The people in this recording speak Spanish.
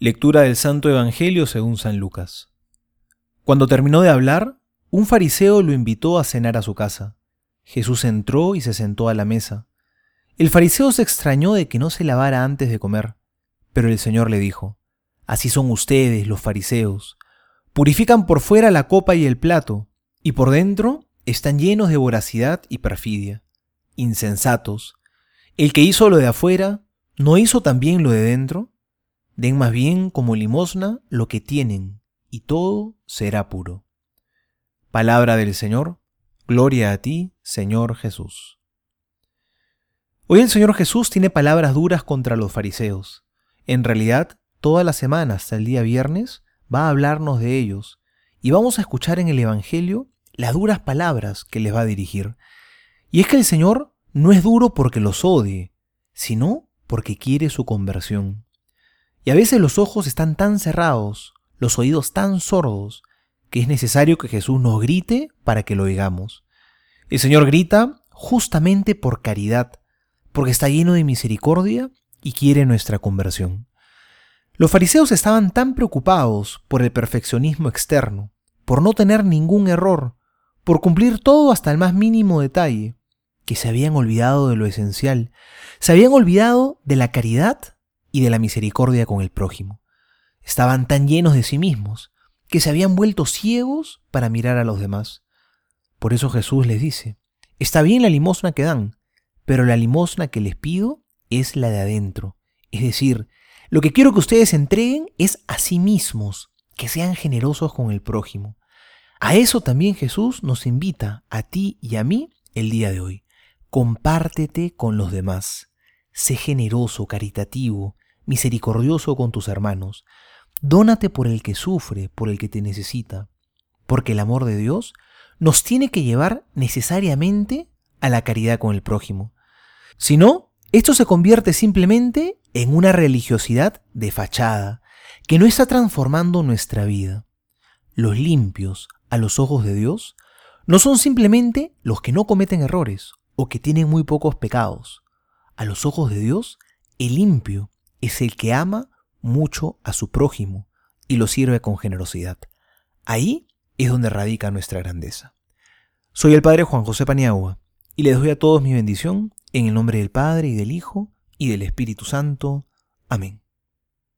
Lectura del Santo Evangelio según San Lucas. Cuando terminó de hablar, un fariseo lo invitó a cenar a su casa. Jesús entró y se sentó a la mesa. El fariseo se extrañó de que no se lavara antes de comer, pero el Señor le dijo, Así son ustedes, los fariseos. Purifican por fuera la copa y el plato, y por dentro están llenos de voracidad y perfidia. Insensatos. El que hizo lo de afuera, ¿no hizo también lo de dentro? Den más bien como limosna lo que tienen, y todo será puro. Palabra del Señor, gloria a ti, Señor Jesús. Hoy el Señor Jesús tiene palabras duras contra los fariseos. En realidad, toda la semana hasta el día viernes va a hablarnos de ellos, y vamos a escuchar en el Evangelio las duras palabras que les va a dirigir. Y es que el Señor no es duro porque los odie, sino porque quiere su conversión. Y a veces los ojos están tan cerrados, los oídos tan sordos, que es necesario que Jesús nos grite para que lo oigamos. El Señor grita justamente por caridad, porque está lleno de misericordia y quiere nuestra conversión. Los fariseos estaban tan preocupados por el perfeccionismo externo, por no tener ningún error, por cumplir todo hasta el más mínimo detalle, que se habían olvidado de lo esencial, se habían olvidado de la caridad y de la misericordia con el prójimo. Estaban tan llenos de sí mismos que se habían vuelto ciegos para mirar a los demás. Por eso Jesús les dice, está bien la limosna que dan, pero la limosna que les pido es la de adentro. Es decir, lo que quiero que ustedes entreguen es a sí mismos, que sean generosos con el prójimo. A eso también Jesús nos invita, a ti y a mí, el día de hoy. Compártete con los demás. Sé generoso, caritativo, misericordioso con tus hermanos. Dónate por el que sufre, por el que te necesita, porque el amor de Dios nos tiene que llevar necesariamente a la caridad con el prójimo. Si no, esto se convierte simplemente en una religiosidad de fachada, que no está transformando nuestra vida. Los limpios, a los ojos de Dios, no son simplemente los que no cometen errores o que tienen muy pocos pecados. A los ojos de Dios, el limpio es el que ama mucho a su prójimo y lo sirve con generosidad. Ahí es donde radica nuestra grandeza. Soy el Padre Juan José Paniagua y les doy a todos mi bendición en el nombre del Padre y del Hijo y del Espíritu Santo. Amén.